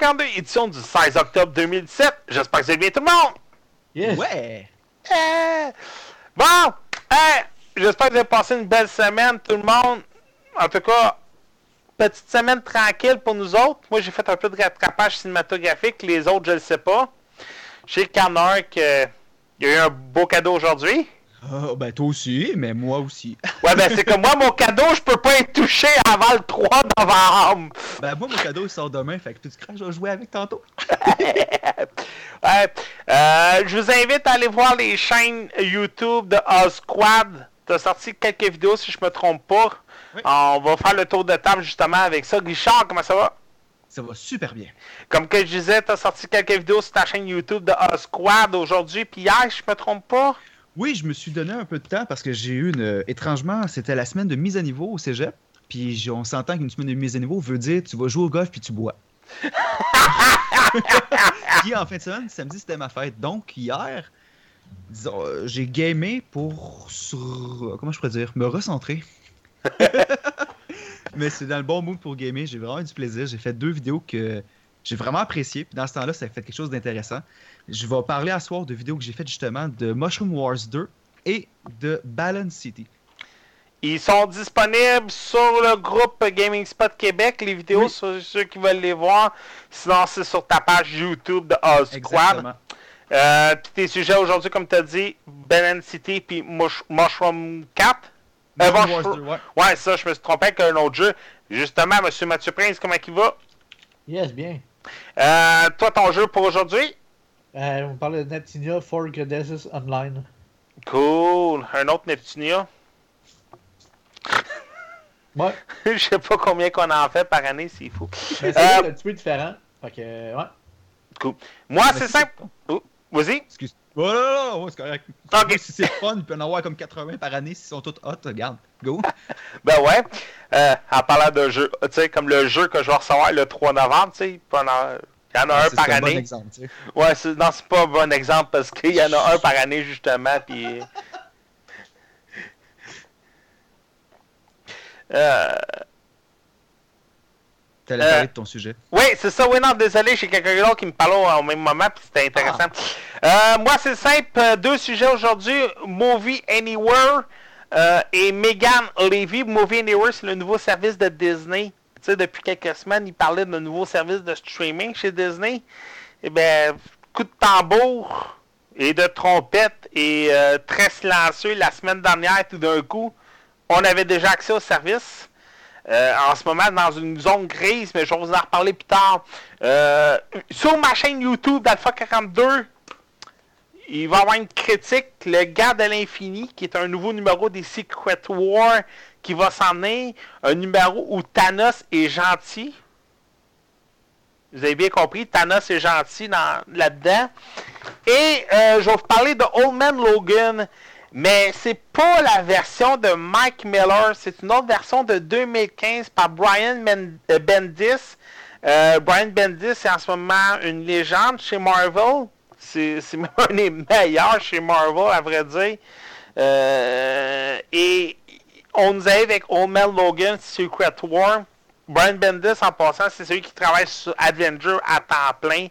52, édition du 16 octobre 2017. J'espère que c'est bien tout le monde. Ouais. Eh. Bon, eh, j'espère que vous avez passé une belle semaine, tout le monde. En tout cas, petite semaine tranquille pour nous autres. Moi, j'ai fait un peu de rattrapage cinématographique. Les autres, je ne le sais pas. Chez Canard, il y a eu un beau cadeau aujourd'hui. Ah, ben toi aussi, mais moi aussi. Ouais, ben c'est comme moi, mon cadeau, je peux pas être touché avant le 3 novembre. Ben moi, mon cadeau il sort demain, fait que tu crains, je vais jouer avec tantôt. Ouais. Euh, je vous invite à aller voir les chaînes YouTube de Squad. T'as sorti quelques vidéos si je me trompe pas. Oui. On va faire le tour de table justement avec ça. Richard, comment ça va? Ça va super bien. Comme que je disais, t'as sorti quelques vidéos sur ta chaîne YouTube de Squad aujourd'hui puis hier, je me trompe pas? Oui, je me suis donné un peu de temps parce que j'ai eu une. euh, Étrangement, c'était la semaine de mise à niveau au cégep. Puis on s'entend qu'une semaine de mise à niveau veut dire tu vas jouer au golf puis tu bois. puis en fin de semaine, samedi, c'était ma fête. Donc hier, disons, euh, j'ai gamé pour. sur- comment je pourrais dire Me recentrer. Mais c'est dans le bon mood pour gamer. J'ai vraiment eu du plaisir. J'ai fait deux vidéos que j'ai vraiment appréciées. Puis dans ce temps-là, ça a fait quelque chose d'intéressant. Je vais parler à soir de vidéos que j'ai faites justement de Mushroom Wars 2 et de Balance City. Ils sont disponibles sur le groupe Gaming Spot Québec, les vidéos, Oui. sur ceux qui veulent les voir. Sinon, c'est sur ta page YouTube de Squad. Exactement. Euh, puis tes sujets aujourd'hui, comme tu as dit, Ben City puis Mush- Mushroom 4. Euh, Mushroom Mushroom- Wars 2, ouais. Ouais, ça, je me suis trompé avec un autre jeu. Justement, Monsieur Mathieu Prince, comment il va? Yes, bien. Euh, toi, ton jeu pour aujourd'hui? Euh, on parlait de Neptunia for Goddesses Online. Cool. Un autre Neptunia? Ouais. Je sais pas combien qu'on en fait par année, s'il faut. C'est Euh, un petit peu différent. Fait que, ouais. Cool. Moi, c'est si simple. Oh, Vas-y. Excuse. Oh là là là, ouais, c'est correct. Ok. Si c'est fun, il peut en avoir comme 80 par année s'ils sont tous hot, regarde. Go. Ben ouais. Euh, en parlant de jeu, tu sais, comme le jeu que je vais recevoir le 3 novembre, tu sais, il y en a un C'est par un bon année. exemple, tu sais. Ouais, c'est- non, c'est pas un bon exemple parce qu'il y en a un par année, justement, puis... Euh, T'allais Euh, parler de ton sujet. oui, c'est ça. Oui, non, désolé, j'ai quelqu'un d'autre qui me parlait au même moment, puis c'était intéressant. Euh, moi, c'est simple. euh, Deux sujets aujourd'hui. Movie Anywhere euh, et Megan Levy. Movie Anywhere, c'est le nouveau service de Disney. Tu sais, depuis quelques semaines, il parlait de nouveau service de streaming chez Disney. Eh bien, coup de tambour et de trompette et très silencieux la semaine dernière, tout d'un coup, on avait déjà accès au service. Euh, en ce moment dans une zone grise, mais je vais vous en reparler plus tard. Euh, sur ma chaîne YouTube d'Alpha 42, il va y avoir une critique, Le Gars de l'Infini, qui est un nouveau numéro des Secret War qui va s'en venir. Un numéro où Thanos est gentil. Vous avez bien compris, Thanos est gentil dans- là-dedans. Et euh, je vais vous parler de Old Man Logan. Mais c'est pas la version de Mike Miller, c'est une autre version de 2015 par Brian euh, Bendis. Euh, Brian Bendis est en ce moment une légende chez Marvel. C'est même un des meilleurs chez Marvel, à vrai dire. Euh, et on nous arrive avec Old Man Logan, Secret War. Brian Bendis, en passant, c'est celui qui travaille sur Avenger à temps plein.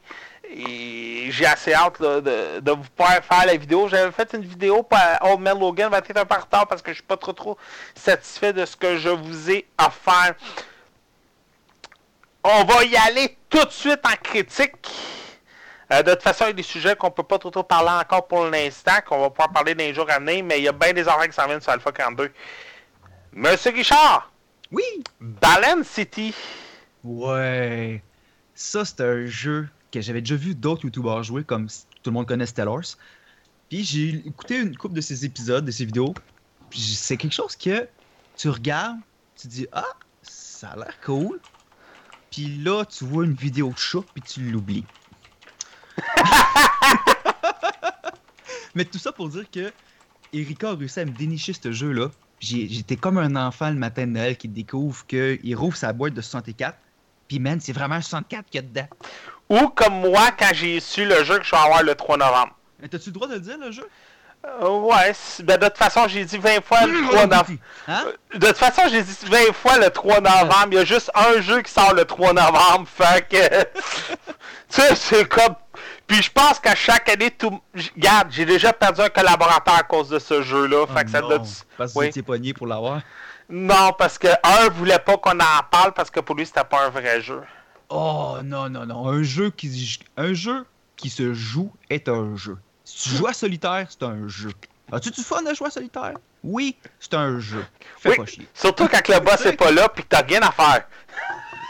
Et j'ai assez hâte là, de, de vous pouvoir faire la vidéo. J'avais fait une vidéo pour Old Man Logan, va être un peu en retard parce que je suis pas trop trop satisfait de ce que je vous ai offert. On va y aller tout de suite en critique. Euh, de toute façon, il y a des sujets qu'on peut pas trop, trop parler encore pour l'instant, qu'on va pouvoir parler dans les jours à venir, mais il y a bien des horaires qui s'en viennent sur Alpha 42. Monsieur Richard, Oui! Balance City. Ouais. Ça, c'est un jeu que j'avais déjà vu d'autres youtubeurs jouer, comme tout le monde connaît Stellars. Puis j'ai écouté une couple de ses épisodes, de ses vidéos. Puis c'est quelque chose que tu regardes, tu dis Ah, ça a l'air cool. Puis là, tu vois une vidéo de chat, puis tu l'oublies. Mais tout ça pour dire que Erika a réussi à me dénicher ce jeu-là. J'étais comme un enfant le matin de Noël qui découvre qu'il rouvre sa boîte de 64. Puis man, c'est vraiment un 64 qu'il y a dedans. Ou comme moi, quand j'ai su le jeu que je vais avoir le 3 novembre. Mais t'as-tu le droit de le dire, le jeu? Euh, ouais, ben, de toute façon, j'ai dit 20 fois le 3 novembre. Hein? De toute façon, j'ai dit 20 fois le 3 novembre. Il y a juste un jeu qui sort le 3 novembre. Fait que. tu sais, c'est comme. Puis je pense qu'à chaque année, tout. Regarde, j'ai déjà perdu un collaborateur à cause de ce jeu-là. Oh fait que ça non, doit. Parce que Oui. étiez pogné pour l'avoir. Non, parce que un voulait pas qu'on en parle parce que pour lui, c'était pas un vrai jeu. Oh non, non, non. Un jeu qui, un jeu qui se joue est un jeu. Si tu joues à solitaire, c'est un jeu. As-tu du fun à jouer à solitaire? Oui, c'est un jeu. Fais Oui. pas chier. Surtout quand le boss est pas là puis que t'as rien à faire.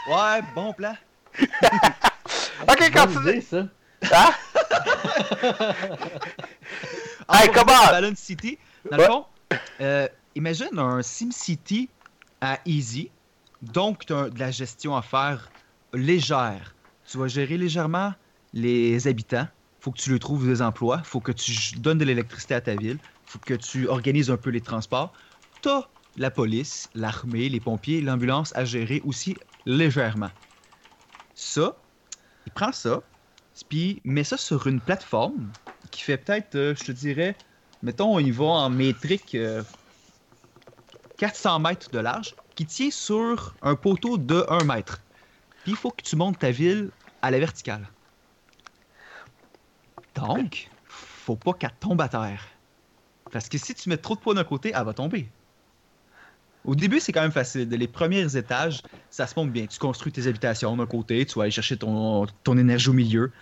Ouais, bon plan. Ok, continue. ça. Hein? Hey, En comment- Balloon City, dans le Ouais. fond, euh, imagine un SimCity à Easy. Donc, tu as de la gestion à faire légère. Tu vas gérer légèrement les habitants. faut que tu leur trouves des emplois. faut que tu donnes de l'électricité à ta ville. faut que tu organises un peu les transports. Tu as la police, l'armée, les pompiers, l'ambulance à gérer aussi légèrement. Ça, il prend ça, puis met ça sur une plateforme qui fait peut-être, euh, je te dirais, mettons, il va en métrique euh, 400 mètres de large, qui tient sur un poteau de 1 mètre. Puis il faut que tu montes ta ville à la verticale. Donc, faut pas qu'elle tombe à terre. Parce que si tu mets trop de poids d'un côté, elle va tomber. Au début, c'est quand même facile. Les premiers étages, ça se monte bien. Tu construis tes habitations d'un côté, tu vas aller chercher ton, énergie au milieu,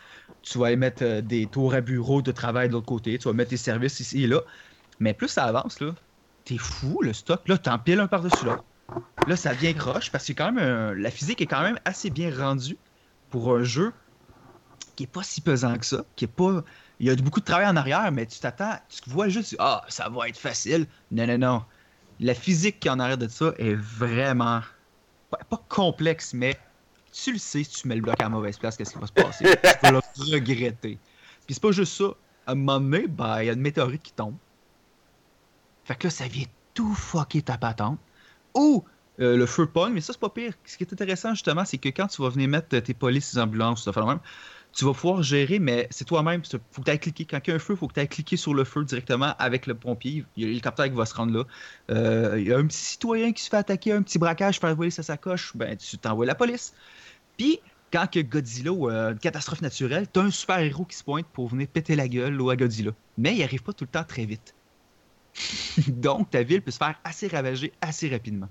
tu vas aller mettre euh, des tours à bureau de travail de l'autre côté, tu vas mettre tes services ici et là. Mais plus ça avance, là, t'es fou, le stock. Là, t'empiles un par-dessus l'autre. Là, ça devient croche parce que quand même, euh, la physique est quand même assez bien rendue pour un jeu qui est pas si pesant que ça, qui est pas... Il y a beaucoup de travail en arrière, mais tu t'attends, tu vois juste, ah, ça va être facile. Non, non, non. La physique qui est en arrière de ça est vraiment... Pas, pas complexe, mais tu le sais, si tu mets le bloc à la mauvaise place, qu'est-ce qui va se passer? tu vas le regretter. Puis c'est pas juste ça. À un moment donné, ben, il y a une météorite qui tombe. Fait que là, ça vient tout fucker ta patente. Ou euh, le feu pogne, mais ça, c'est pas pire. Ce qui est intéressant, justement, c'est que quand tu vas venir mettre tes polices, tes ambulances, ça même, tu vas pouvoir gérer, mais c'est toi-même. Faut que tu cliquer. Quand il y a un feu, il faut que tu ailles cliquer sur le feu directement avec le pompier. Il y a l'hélicoptère qui va se rendre là. Euh, il y a un petit citoyen qui se fait attaquer, un petit braquage, faire voler sa sacoche, ben, tu t'envoies la police. Puis, quand que Godzilla ou euh, une catastrophe naturelle, t'as un super-héros qui se pointe pour venir péter la gueule à Godzilla. Mais il arrive pas tout le temps très vite. Donc, ta ville peut se faire assez ravager assez rapidement.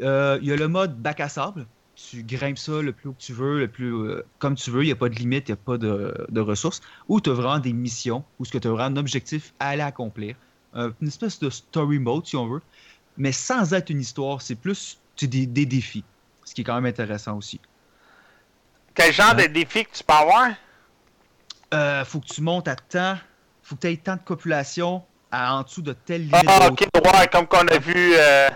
Euh, Il y a le mode bac à sable. Tu grimpes ça le plus haut que tu veux, le plus euh, comme tu veux. Il n'y a pas de limite, il n'y a pas de, de ressources. Ou tu as vraiment des missions, ou ce que tu as vraiment un objectif à aller accomplir. Euh, une espèce de story mode, si on veut. Mais sans être une histoire, c'est plus des, des défis. Ce qui est quand même intéressant aussi. Quel genre de défi que tu peux avoir? Faut que tu montes à temps. Faut que tu aies tant de population à, en dessous de telle limite. Ah, ok, ouais, comme qu'on a vu. euh,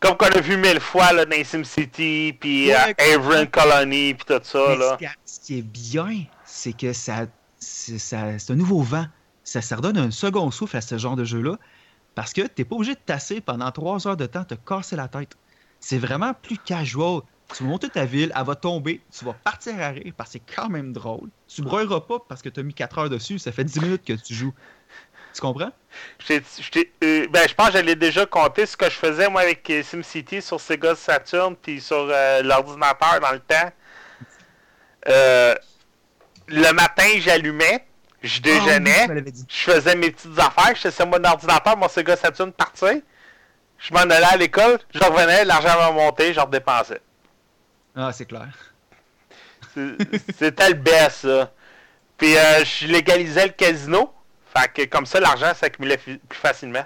comme qu'on a vu mille fois là, dans SimCity, puis Ouais, euh, Avon Colony, puis tout ça. Mais Là. ce qui- est bien, c'est que ça, c'est ça- c'est un nouveau vent. Ça, ça redonne un second souffle à ce genre de jeu-là. Parce que t'es pas obligé de tasser pendant trois heures de temps, te casser la tête. C'est vraiment plus casual. Tu vas monter ta ville, elle va tomber, tu vas partir à rire parce que c'est quand même drôle. Tu broyeras pas parce que t'as mis 4 heures dessus, ça fait 10 minutes que tu joues. Tu comprends? Je euh, ben, je pense que je l'ai déjà compté ce que je faisais moi avec euh, SimCity sur Sega Saturn puis sur euh, l'ordinateur dans le temps. Euh, le matin, j'allumais, je Ah déjeunais, je faisais mes petites affaires, je laissais mon ordinateur, mon Sega Saturn partir. Je m'en allais à l'école, je revenais, l'argent va monter, je redépensais. Ah, c'est clair. C'était le best, ça. Puis je légalisais le casino. Fait que comme ça, l'argent s'accumulait plus facilement.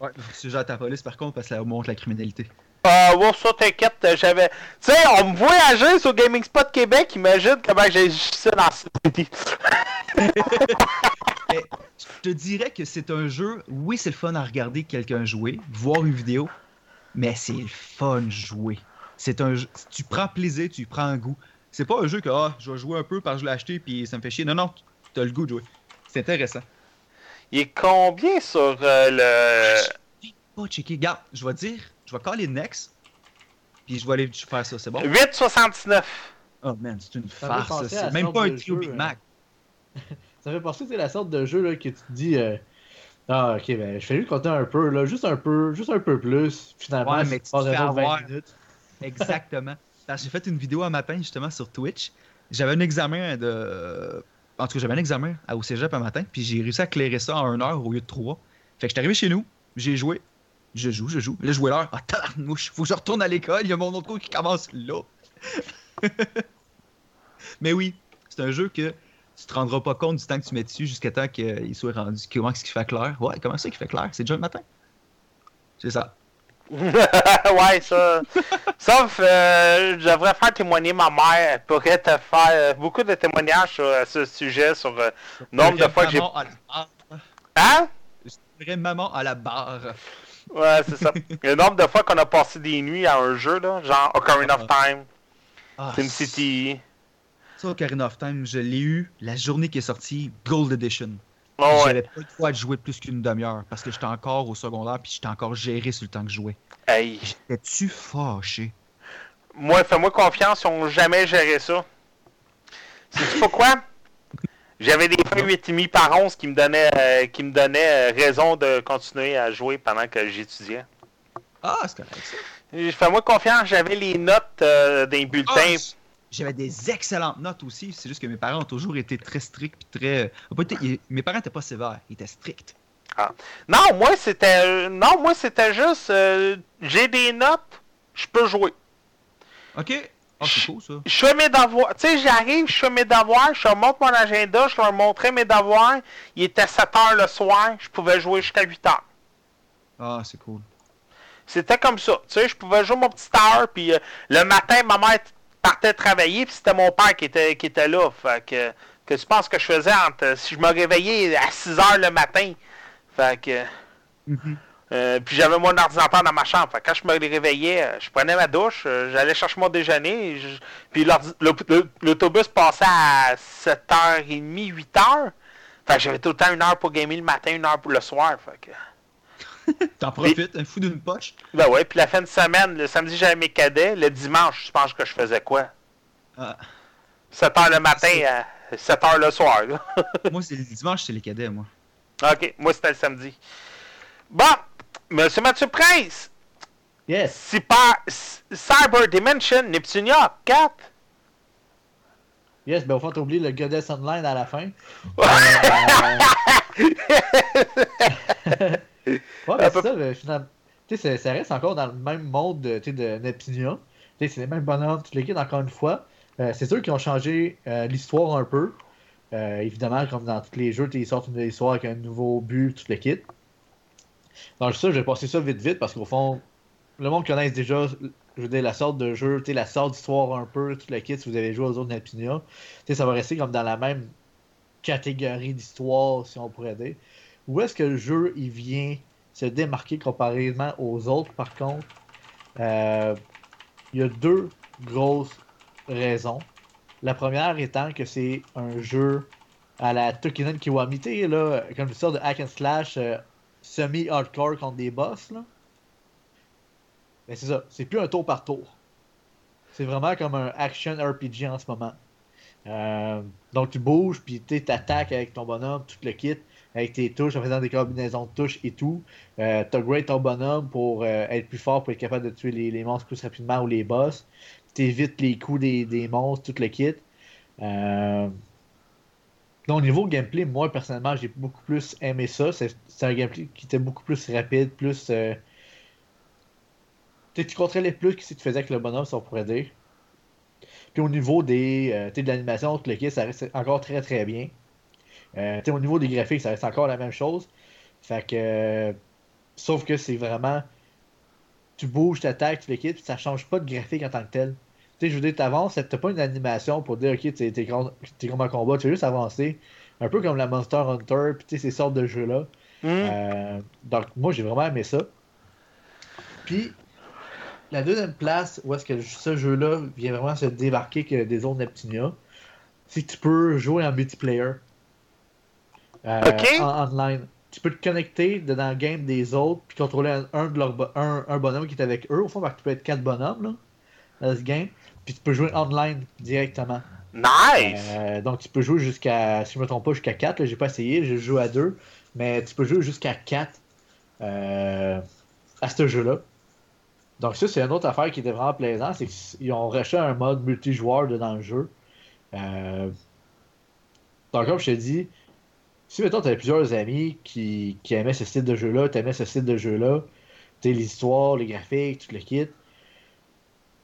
Ouais, c'est genre ta police par contre parce que ça augmente la criminalité. Euh, ouais, ça, t'inquiète, euh, j'avais... Tu sais, on me voyageait sur Gaming Spot Québec, imagine comment j'ai ça dans City. Mais je te dirais que c'est un jeu, oui, c'est le fun à regarder quelqu'un jouer, voir une vidéo, mais c'est le fun jouer. C'est un jeu, tu prends plaisir, tu prends un goût. C'est pas un jeu que ah, je vais jouer un peu parce que je l'ai acheté puis ça me fait chier. Non, non, tu as le goût de jouer. C'est intéressant. Il est combien sur euh, le... Pas checker. Regarde, je vais dire, je vais caller Next, puis je vais aller faire ça, c'est bon? 8,69. Oh man, c'est une Ça me fait farce. penser ça. à la C'est même sorte pas un de trio jeu, Big hein. Mac. Ça fait penser, c'est la sorte de jeu là, que tu te dis. euh, Ah, ok, ben, je fais juste compter un peu, là, juste un peu, juste un peu plus. Finalement, Ouais, mais tu pas te fais vraiment 20 avoir. minutes. Exactement. J'ai fait une vidéo un matin justement sur Twitch. J'avais un examen de. En tout cas, j'avais un examen au cégep un matin, puis j'ai réussi à clairer ça en une heure au lieu de trois. Fait que j'étais arrivé chez nous, j'ai joué. Je joue, je joue. Là, je jouais l'heure. Ah, faut que je retourne à l'école, il y a mon autre cours qui commence là. Mais oui, c'est un jeu que tu te rendras pas compte du temps que tu mets dessus jusqu'à temps qu'il soit rendu. Comment est-ce qu'il fait clair? Ouais, comment ça qu'il fait clair? C'est déjà le matin? C'est ça. ouais, ça. Sauf, euh, je devrais faire témoigner ma mère. Elle pourrait te faire euh, beaucoup de témoignages sur euh, ce sujet, sur euh, le nombre de fois que j'ai. Maman à la barre. Hein? Je dirais maman à la barre. Ouais, c'est ça. le nombre de fois qu'on a passé des nuits à un jeu, là, genre Ocarina of Time, Ah, SimCity. Ça, Ocarina of Time, je l'ai eu la journée qui est sortie, Gold Edition. Oh, ouais. J'avais pas le droit de jouer plus qu'une demi-heure parce que j'étais encore au secondaire puis j'étais encore géré sur le temps que je jouais. Hey. J'étais-tu fâché? Moi, fais-moi confiance, ils ont jamais géré ça. C'est pas quoi? J'avais des points 8,5 par 11 qui me donnaient, euh, qui me donnaient euh, raison de continuer à jouer pendant que j'étudiais. Ah, c'est correct ça. Fais-moi confiance, j'avais les notes euh, des bulletins. Ah, j- J'avais des excellentes notes aussi. C'est juste que mes parents ont toujours été très stricts très. ils- Mes parents étaient pas sévères, ils étaient stricts. Non, moi c'était. euh, Non, moi c'était juste. euh, j'ai des notes, je peux jouer. Ok. Ah, c'est cool ça. Je fais mes devoirs. Tu sais, j'arrive, je fais mes devoirs, je leur montre mon agenda, je leur montrais mes devoirs. Il était 7 heures le soir, je pouvais jouer jusqu'à 8 heures. Ah, c'est cool. C'était comme ça. Tu sais, je pouvais jouer mon petit heure, puis euh, le matin, ma mère partait travailler, puis c'était mon père qui était, qui était là. Fait que, que tu penses que je faisais entre, si je me réveillais à 6 heures le matin. Fait que, Mhm. euh, puis j'avais mon ordinateur dans ma chambre. Fait que quand je me réveillais, euh, je prenais ma douche, euh, j'allais chercher mon déjeuner, je- puis l'autobus passait à 7h30, 8h. Fait que j'avais tout le temps une heure pour gamer le matin, une heure pour le soir. Fait que... T'en profites, un fou d'une poche? Ben ouais, puis la fin de semaine, le samedi j'avais mes cadets, le dimanche, je pense que je faisais quoi? Ah. 7 h le matin à 7 h le soir. là. moi, c'est le dimanche, c'est les cadets, moi. ok, moi c'était le samedi. Bon, Monsieur Mathieu Prince, Yes. Cyber, Cyber Dimension Neptunia 4. Yes, ben au fond, t'as oublié le Goddess Online à la fin. Euh, ouais, ben c'est ça, finalement. Tu sais, ça- ça reste encore dans le même monde de, tu sais, de sais, c'est les mêmes bonhommes, toutes les kits, encore une fois. Euh, c'est sûr qu'ils ont changé euh, l'histoire un peu. Euh, évidemment, comme dans tous les jeux, ils sortent une nouvelle histoire avec un nouveau but, tout le kit. Donc ça, je vais passer ça vite vite parce qu'au fond, le monde connaisse déjà, je veux dire, la sorte de jeu, tu sais, la sorte d'histoire un peu, tout le kit, si vous avez joué aux autres sais, ça va rester comme dans la même catégorie d'histoire, si on pourrait dire. Où est-ce que le jeu, il vient se démarquer comparément aux autres, par contre? Euh, il y a deux grosses raisons. La première étant que c'est un jeu à la Tokinen Kiwami, tu sais, là, comme une sorte de hack and slash euh, semi-hardcore contre des boss, là. Mais c'est ça, c'est plus un tour par tour. C'est vraiment comme un action RPG en ce moment. Euh, donc tu bouges, puis tu t'attaques avec ton bonhomme, tout le kit, avec tes touches, en faisant des combinaisons de touches et tout. Euh, T'upgrades ton bonhomme pour euh, être plus fort, pour être capable de tuer les, monstres plus rapidement ou les boss. T'évites les coups des, des monstres, tout le kit. Euh... Donc, au niveau gameplay, moi personnellement, j'ai beaucoup plus aimé ça. C'est un gameplay qui était beaucoup plus rapide, plus. Euh... Tu contrôlais plus que tu faisais avec le bonhomme, si on pourrait dire. Puis au niveau des, de l'animation, tout le kit, ça reste encore très très bien. Euh, au niveau des graphiques, ça reste encore la même chose. Fait que. sauf que c'est vraiment. Tu bouges, tu attaques, tu l'équipes, ça change pas de graphique en tant que tel. Tu sais, je veux dire, t'avances, t'as pas une animation pour dire, ok, t'es t'es com- t'es comme un combat, tu veux juste avancer. Un peu comme la Monster Hunter, puis ces sortes de jeux-là. Hmm. Euh, donc, moi, j'ai vraiment aimé ça. Puis, la deuxième place où est-ce que ce jeu-là vient vraiment se débarquer que des autres Neptunia, c'est que tu peux jouer en multiplayer. Euh. En online. Tu peux te connecter dans le game des autres, puis contrôler un, un de leurs un, un bonhomme qui est avec eux. Au fond, parce que tu peux être quatre bonhommes là, dans ce game. Puis tu peux jouer online directement. Nice! Euh, donc tu peux jouer jusqu'à, si je me trompe pas, jusqu'à 4. J'ai pas essayé, j'ai joué à 2. mais tu peux jouer jusqu'à 4 euh, à ce jeu-là. Donc ça, c'est une autre affaire qui était vraiment plaisant, c'est qu'ils ont rejeté un mode multijoueur dans le jeu. Euh... Donc comme je t'ai dit, si mettons tu avais plusieurs amis qui, qui aimaient ce style de jeu-là, tu aimais ce style de jeu-là, l'histoire, les graphiques, tout le kit,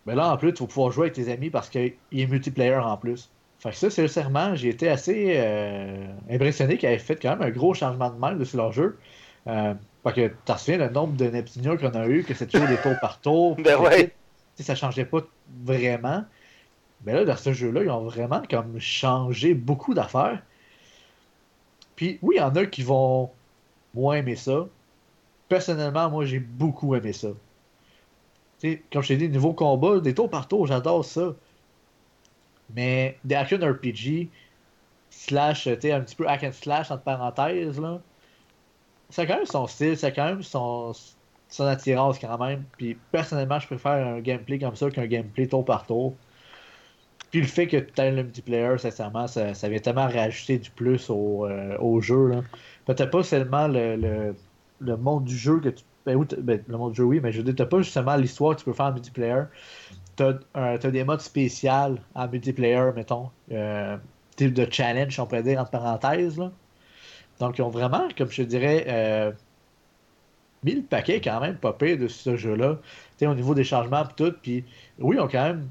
mais là en plus, tu vas pouvoir jouer avec tes amis parce qu'il est multiplayer en plus. Fait que ça, sincèrement, j'ai été assez euh, impressionné qu'ils aient fait quand même un gros changement de même sur leur jeu. Euh, parce que tu te souviens le nombre de Neptunia qu'on a eu, que c'est toujours des tours par tour. ben ouais. Ça changeait pas vraiment. Mais là, dans ce jeu-là, ils ont vraiment comme changé beaucoup d'affaires. Puis oui, il y en a qui vont moins aimer ça. Personnellement, moi, j'ai beaucoup aimé ça. sais, comme je t'ai dit, niveau combat, des tours par tour, j'adore ça. Mais des action RPG, slash, tu sais, un petit peu hack and slash entre parenthèses, là, ça a quand même son style, ça a quand même son, son attirance quand même. Puis personnellement, je préfère un gameplay comme ça qu'un gameplay tour par tour. Puis le fait que tu aies le multiplayer, sincèrement, ça, vient tellement rajouter du plus au, euh, jeu. Peut-être pas seulement le, monde du jeu que tu. Ben, ben, le monde du jeu, oui, mais je veux dire, pas justement l'histoire que tu peux faire en multiplayer. T'as as des modes spéciaux en multiplayer, mettons. Euh, type de challenge, on pourrait dire, entre parenthèses. Là. Donc, ils ont vraiment, comme je dirais, euh, mis le paquet quand même pas pire de ce jeu-là. Au niveau des changements et tout. Puis, oui, ils ont quand même,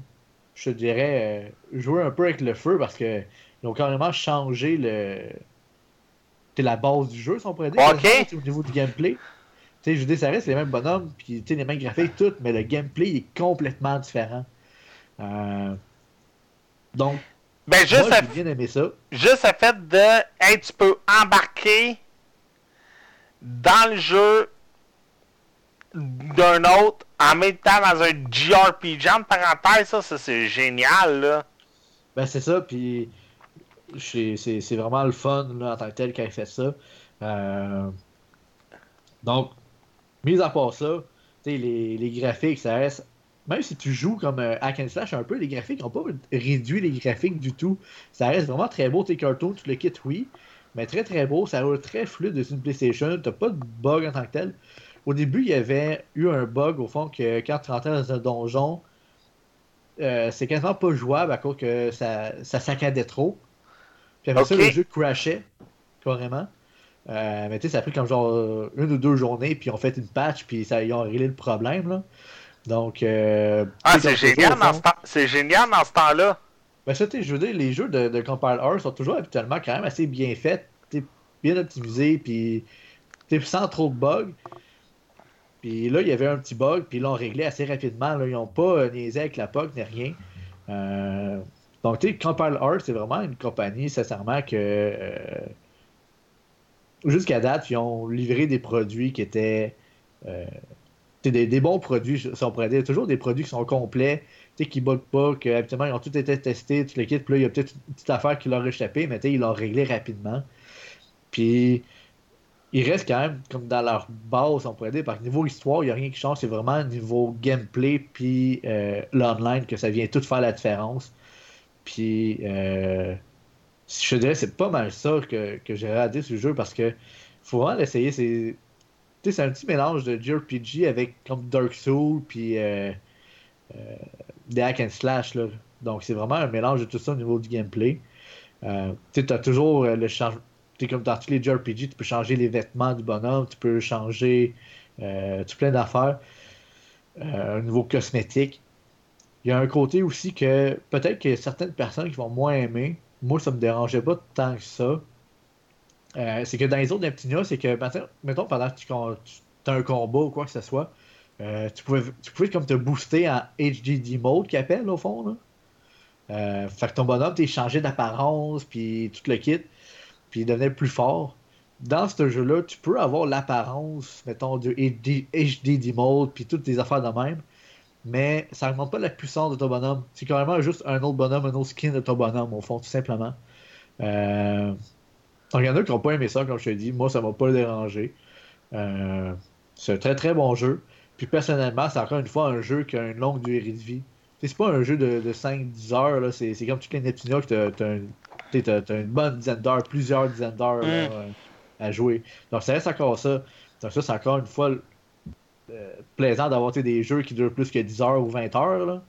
je dirais, euh, joué un peu avec le feu parce qu'ils ont carrément changé le. la base du jeu, si on pourrait dire. Au niveau du gameplay. sais, je dire, ça reste les mêmes bonhommes, puis les mêmes graphiques, tout, mais le gameplay est complètement différent. Euh, donc, ben, juste, Moi, bien aimé ça. juste le fait de, hey, tu peux embarquer dans le jeu d'un autre en même temps dans un JRPG, en parenthèse, ça, ça c'est génial, là. Ben, c'est ça, puis c'est vraiment le fun, là, en tant que tel, ait fait ça. Euh... Donc, mis à part ça, les, les graphiques, ça reste même si tu joues comme euh, hack and slash un peu, les graphiques n'ont pas réduit les graphiques du tout. Ça reste vraiment très beau, tes cartoons, tu le quittes, oui, mais très très beau, ça roule très fluide dessus une PlayStation, t'as pas de bug en tant que tel. Au début, il y avait eu un bug au fond que quand tu rentrais dans un donjon, euh, c'est quasiment pas jouable à cause que ça, ça saccadait trop. Puis après ça, le jeu crashait, carrément. Euh, mais tu sais, ça a pris comme genre une ou deux journées, puis on fait une patch, puis ça, ils ont réglé le problème. Là. Donc. Euh, ah, c'est génial, génial, dans ce temps-là. Ben, ça, je veux dire, les jeux de, de Compile R sont toujours habituellement quand même assez bien faits, bien optimisés, puis sans trop de bugs. Puis là, il y avait un petit bug, puis là, on réglait assez rapidement. Ils n'ont pas euh, niaisé avec la POC ni rien. Euh, donc, tu sais, Compile Art, c'est vraiment une compagnie, sincèrement, que euh, jusqu'à date, ils ont livré des produits qui étaient des, des, bons produits, si on pourrait dire. Toujours des produits qui sont complets, qui ne bug pas, que habituellement ils ont tout été testés, tout le kit, puis là, il y a peut-être une petite affaire qui leur a échappé, mais ils l'ont réglé rapidement. Puis ils restent quand même comme dans leur base, on pourrait dire, parce que niveau histoire, il n'y a rien qui change, c'est vraiment niveau gameplay, puis euh, l'online que ça vient tout faire la différence. Puis euh, je dirais c'est pas mal ça que, que j'ai regardé ce jeu parce que faut vraiment l'essayer. C'est c'est un petit mélange de JRPG avec comme Dark Souls puis euh, euh, des hack and slash. Là. Donc c'est vraiment un mélange de tout ça au niveau du gameplay. Euh, tu as toujours le changement. Comme dans tous les JRPG, tu peux changer les vêtements du bonhomme, tu peux changer tout plein d'affaires au niveau cosmétique. Il y a un côté aussi que peut-être a certaines personnes qui vont moins aimer. Moi, ça me dérangeait pas tant que ça. Euh, c'est que dans les autres Neptunia, c'est que, mettons, pendant que tu, as un combat ou quoi que ce soit, euh, tu, pouvais, tu pouvais comme te booster en HDD mode, qui appelle au fond. Là. Euh, fait que ton bonhomme t'es changé d'apparence, puis tout le kit, puis il devenait plus fort. Dans ce jeu-là, tu peux avoir l'apparence, mettons, du HDD mode, puis toutes tes affaires de même, mais ça augmente pas la puissance de ton bonhomme. C'est carrément juste un autre bonhomme, un autre skin de ton bonhomme, au fond, tout simplement. Euh, donc, il y en a qui n'ont pas aimé ça, comme je te dis. Moi, ça m'a pas dérangé. Euh, c'est un très très bon jeu. Puis personnellement, c'est encore une fois un jeu qui a une longue durée de vie. C'est pas un jeu de, 5-10 heures. C'est comme toutes les Neptunia que tu as, une bonne dizaine d'heures, plusieurs dizaines d'heures. Mm. à jouer. Donc ça reste encore ça. Donc ça, c'est encore une fois euh, plaisant d'avoir des jeux qui durent plus que 10 heures ou 20 heures. Là.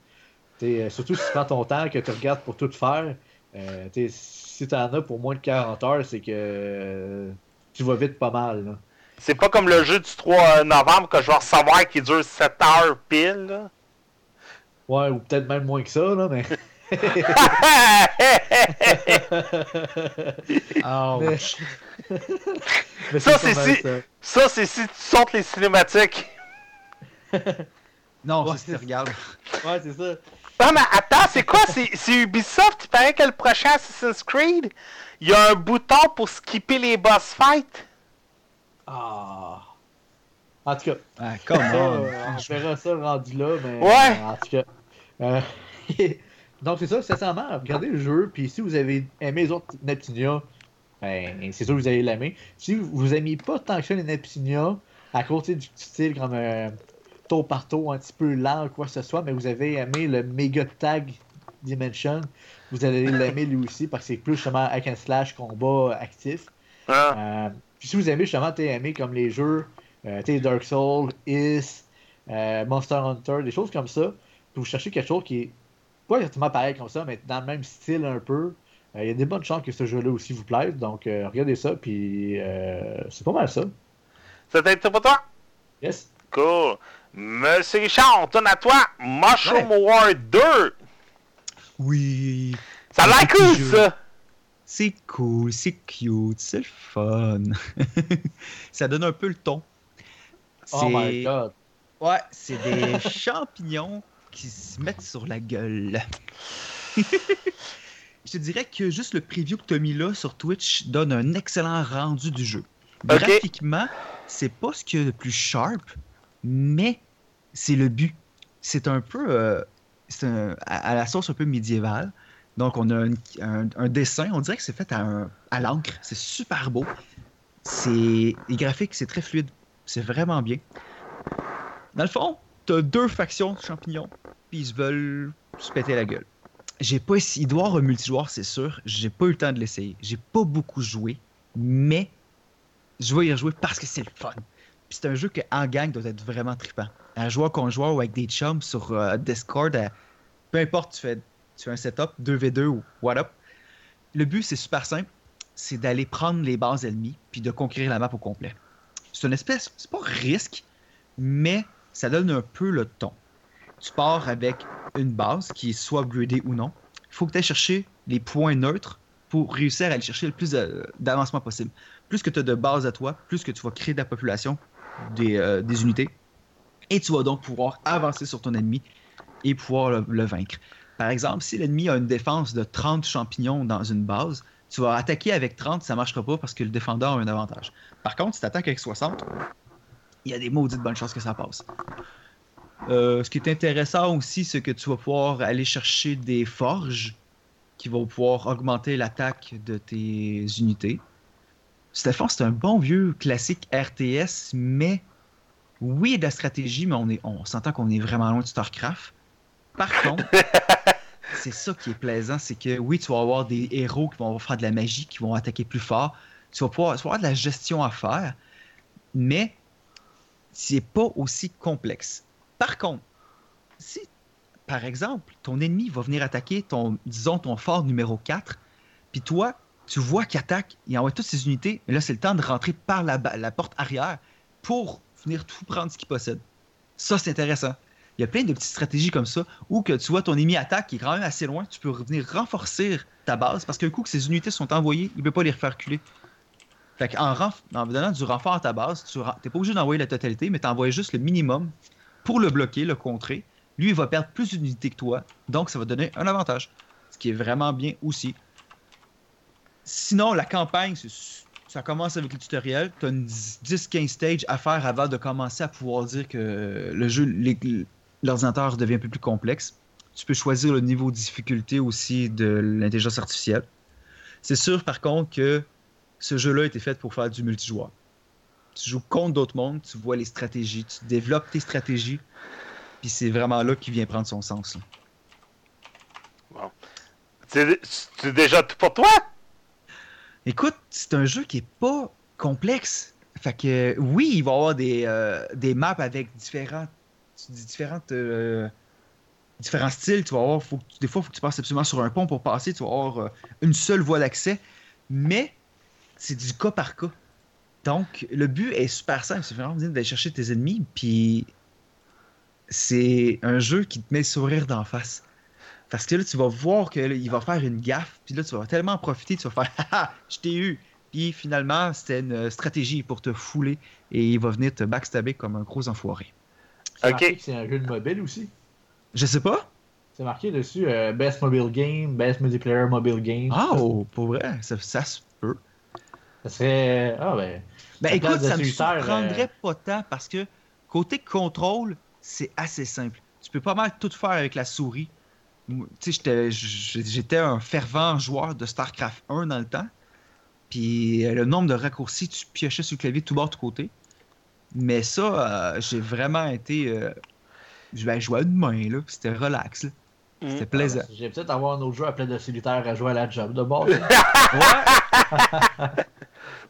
Euh, surtout si tu prends ton temps, que tu regardes pour tout faire. Euh, si tu en as pour moins de 40 heures, c'est que tu vas vite pas mal. C'est pas comme le jeu du 3 novembre que je vais recevoir qui dure 7 heures pile. Là. Ouais, ou peut-être même moins que ça, là, mais. ça, c'est si... ça, c'est si tu sortes les cinématiques. non, ouais, c'est regarde. Ouais, c'est ça. Non, mais attends, c'est quoi? C'est Ubisoft? Il paraît que le prochain Assassin's Creed, il y a un bouton pour skipper les boss fights. Ah. En tout cas. Ah, comment? on verra ça rendu là, mais. Ouais! En tout cas. Euh, donc, c'est ça, sincèrement, regardez le jeu, puis si vous avez aimé les autres Neptunia, ben, c'est sûr que vous allez l'aimer. Si vous n'aimez pas tant que ça les Neptunia, à côté du style comme un tour par tour un petit peu lent quoi que ce soit, mais vous avez aimé le Mega Tag Dimension, vous allez l'aimer lui aussi parce que c'est plus justement hack and slash combat actif. Ah. Euh, puis si vous aimez justement, aimé comme les jeux, euh, Dark Souls, Is, euh, Monster Hunter, des choses comme ça, vous cherchez quelque chose qui est pas exactement pareil comme ça, mais dans le même style un peu, euh, il y a des bonnes chances que ce jeu-là aussi vous plaise. Donc, euh, regardez ça, puis euh, c'est pas mal ça. C'était tout pour toi? Yes. Cool. Monsieur Richard, on tourne à toi. Mushroom War 2. Oui. Ça a l'air cool, ça. C'est cool, c'est cute, c'est le fun. ça donne un peu le ton. Oh my god. Ouais, c'est des champignons qui se mettent sur la gueule. Je te dirais que juste le preview que tu as mis là sur Twitch donne un excellent rendu du jeu. Graphiquement, c'est pas ce qu'il y a de plus sharp, mais c'est le but. C'est un peu euh, à, la sauce un peu médiévale. Donc, on a un, dessin, on dirait que c'est fait à, à l'encre. C'est super beau. C'est les graphiques, c'est très fluide. C'est vraiment bien. Dans le fond, t'as deux factions de champignons, puis ils veulent se péter la gueule. J'ai pas essayé. Il doit avoir un multijoueur, c'est sûr. J'ai pas eu le temps de l'essayer. J'ai pas beaucoup joué, mais je vais y rejouer parce que c'est le fun. Puis c'est un jeu qui, en gang, doit être vraiment trippant. Un joueur contre joueur ou avec des chums sur euh, Discord, peu importe, tu fais, tu fais un setup 2v2 ou what up. Le but, c'est super simple. C'est d'aller prendre les bases ennemies puis de conquérir la map au complet. C'est une espèce. C'est pas risque, mais ça donne un peu le ton. Tu pars avec une base qui est soit upgradée ou non. Il faut que tu ailles chercher les points neutres pour réussir à aller chercher le plus d'avancement possible. Plus que tu as de base à toi, plus que tu vas créer de la population des, euh, unités. Et tu vas donc pouvoir avancer sur ton ennemi et pouvoir le, vaincre. Par exemple, si l'ennemi a une défense de 30 champignons dans une base, tu vas attaquer avec 30, ça ne marchera pas parce que le défendeur a un avantage. Par contre, si tu attaques avec 60, il y a des maudites bonnes chances que ça passe. Euh, ce qui est intéressant aussi, c'est que tu vas pouvoir aller chercher des forges qui vont pouvoir augmenter l'attaque de tes unités. Stéphane, c'est un bon vieux classique RTS, mais oui, de la stratégie, mais on, est, on s'entend qu'on est vraiment loin de StarCraft. Par contre, c'est ça qui est plaisant, c'est que oui, tu vas avoir des héros qui vont faire de la magie, qui vont attaquer plus fort. Tu vas pouvoir tu vas avoir de la gestion à faire, mais c'est pas aussi complexe. Par contre, si, par exemple, ton ennemi va venir attaquer ton, disons, ton fort numéro 4, puis toi, tu vois qu'il attaque, il envoie toutes ses unités, mais là, c'est le temps de rentrer par la, porte arrière pour venir tout prendre ce qu'il possède. Ça, c'est intéressant. Il y a plein de petites stratégies comme ça où que tu vois ton ennemi attaque qui est quand même assez loin, tu peux venir renforcer ta base parce qu'un coup que ces unités sont envoyées, il ne peut pas les refaire reculer. En, donnant du renfort à ta base, tu n'es pas obligé d'envoyer la totalité, mais tu envoies juste le minimum pour le bloquer, le contrer. Lui, il va perdre plus d'unités que toi, donc ça va donner un avantage. Ce qui est vraiment bien aussi. Sinon, la campagne, ça commence avec le tutoriel. Tu as une 10-15 stages à faire avant de commencer à pouvoir dire que le jeu, l'ordinateur devient un peu plus complexe. Tu peux choisir le niveau de difficulté aussi de l'intelligence artificielle. C'est sûr, par contre, que ce jeu-là a été fait pour faire du multijoueur. Tu joues contre d'autres mondes, tu vois les stratégies, tu développes tes stratégies, puis c'est vraiment là qu'il vient prendre son sens. Bon. C'est déjà tout pour toi? Écoute, c'est un jeu qui est pas complexe. Fait que oui, il va y avoir des, euh, des maps avec différents, différentes, euh, différents styles. Tu vas avoir, faut, des fois, il faut que tu passes absolument sur un pont pour passer. Tu vas avoir euh, une seule voie d'accès. Mais c'est du cas par cas. Donc, le but est super simple. C'est vraiment d'aller chercher tes ennemis. Puis, c'est un jeu qui te met le sourire d'en face. Parce que là, tu vas voir qu'il va faire une gaffe. Puis là, tu vas tellement profiter. Tu vas faire Haha, je t'ai eu. Puis finalement, c'était une stratégie pour te fouler et il va venir te backstabber comme un gros enfoiré. Ok. C'est un jeu de mobile aussi? Je sais pas. C'est marqué dessus euh, Best Mobile Game, Best Multiplayer Mobile Game. Ah, oh, pour vrai, ça, se peut. Ça serait. Ah, ben. Ben écoute, ça me surprendrait euh, pas tant parce que côté contrôle, c'est assez simple. Tu peux pas mal tout faire avec la souris. Tu sais, j'étais un fervent joueur de StarCraft 1 dans le temps. Puis euh, le nombre de raccourcis, tu piochais sur le clavier tout bord, de côté. Mais ça, euh, j'ai vraiment été. Euh, je vais jouer à une main, là. C'était relax, là. C'était mm. plaisant. J'ai peut-être avoir un autre jeu appelé de solitaire à jouer à la job de bord. ouais.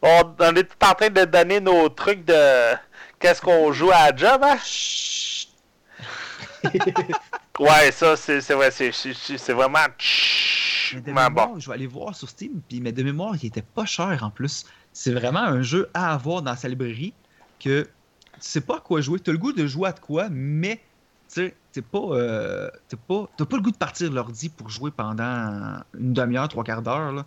On, est tout en train de donner nos trucs de. Qu'est-ce qu'on joue à la job, hein? ouais, ça, c'est vrai. C'est vraiment. Mais de mémoire, je vais aller voir sur Steam, puis mais de mémoire, il était pas cher en plus. C'est vraiment un jeu à avoir dans sa librairie que tu sais pas à quoi jouer. Tu as le goût de jouer à de quoi, mais tu sais, pas, euh, pas, t'as pas le goût de partir l'ordi pour jouer pendant une demi-heure, trois quarts d'heure.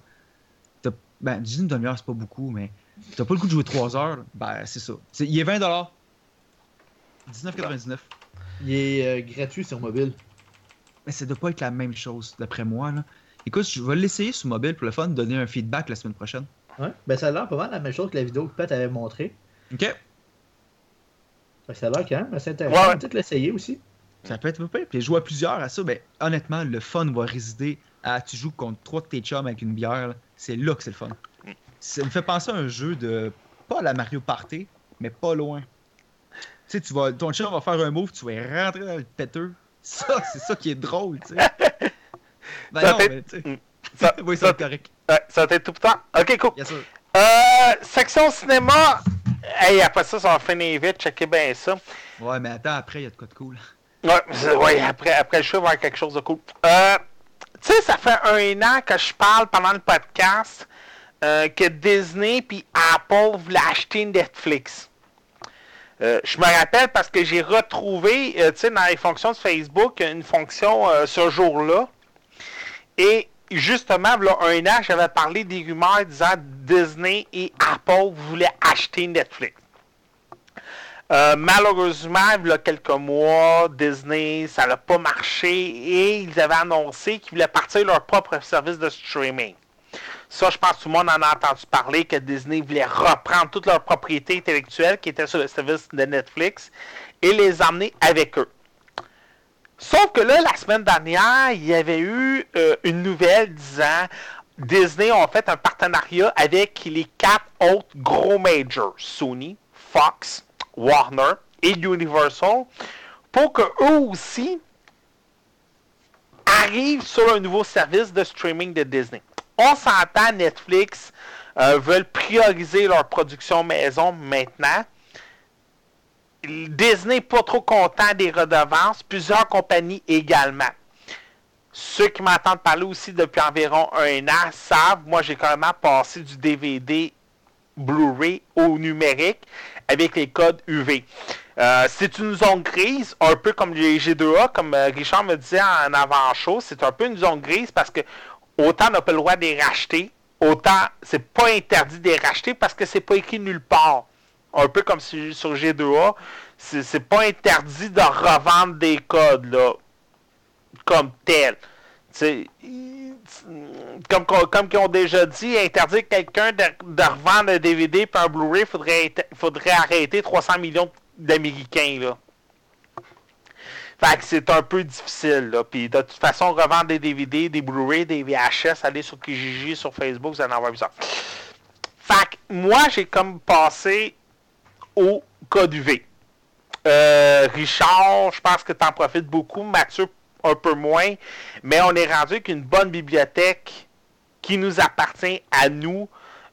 Ben, dis une demi-heure, c'est pas beaucoup, mais t'as pas le goût de jouer trois heures. Ben, c'est ça. il est 20 19,99. Il est euh, gratuit sur mobile. Mais ça doit pas être la même chose, d'après moi. Là. Écoute, je vais l'essayer sur mobile pour le fun, donner un feedback la semaine prochaine. Ouais, ben ça a l'air pas mal la même chose que la vidéo que Pat avait montré. Ok. Ça a l'air quand même assez intéressant. Ouais, peut-être l'essayer aussi. Ça peut être pas Puis jouer à plusieurs à ça, ben honnêtement, le fun va résider à tu joues contre trois de tes chums avec une bière. C'est là que c'est le fun. Ça me fait penser à un jeu de. Pas la Mario Party, mais pas loin. Tu sais, tu vas, ton chum va faire un move, tu vas rentrer dans le péteux. Ça, c'est ça qui est drôle, tu sais. Ben ça non, mais tu sais. Ça, oui, ça, correct. Ouais, ça va être tout le temps. Ok, cool. Bien sûr. Euh, section cinéma. Hey, après ça, ça va finir vite. Checkez bien ça. Ouais, mais attends, après, il y a de quoi de cool. Ouais, ouais après, après le show, il va y avoir quelque chose de cool. Euh, tu sais, ça fait un an que je parle pendant le podcast euh, que Disney puis Apple voulaient acheter Netflix. Euh, je me rappelle parce que j'ai retrouvé, euh, tu sais, dans les fonctions de Facebook, une fonction ce jour-là. Et justement, là, un an, j'avais parlé des rumeurs disant Disney et Apple voulaient acheter Netflix. Malheureusement, il y a quelques mois, Disney, ça n'a pas marché et ils avaient annoncé qu'ils voulaient partir leur propre service de streaming. Ça, je pense que tout le monde en a entendu parler que Disney voulait reprendre toute leur propriété intellectuelle qui était sur le service de Netflix et les emmener avec eux. Sauf que là, la semaine dernière, il y avait eu euh, une nouvelle disant Disney ont fait un partenariat avec les quatre autres gros majors, Sony, Fox, Warner et Universal, pour que eux aussi arrivent sur un nouveau service de streaming de Disney on s'entend, Netflix euh, veulent prioriser leur production maison maintenant. Disney n'est pas trop content des redevances, plusieurs compagnies également. Ceux qui m'entendent parler aussi depuis environ un an savent, moi j'ai carrément passé du DVD Blu-ray au numérique avec les codes UV. Euh, c'est une zone grise, un peu comme les G2A, comme euh, Richard me disait en avant-show, c'est un peu une zone grise parce que autant on n'a pas le droit de les racheter, autant c'est pas interdit de les racheter parce que c'est pas écrit nulle part. Un peu comme sur G2A, c'est pas interdit de revendre des codes là, comme tel. Comme, comme ils ont déjà dit, interdire quelqu'un de, revendre un DVD et un Blu-ray, il faudrait, faudrait arrêter 300 millions d'Américains. là. Fait que c'est un peu difficile, là. Puis de toute façon, revendre des DVD, des Blu-ray, des VHS, aller sur Kijiji, sur Facebook, vous allez en avoir ça. Fait que moi, j'ai comme passé au code UV. Euh, Richard, je pense que tu en profites beaucoup. Mathieu, un peu moins. Mais on est rendu avec une bonne bibliothèque qui nous appartient à nous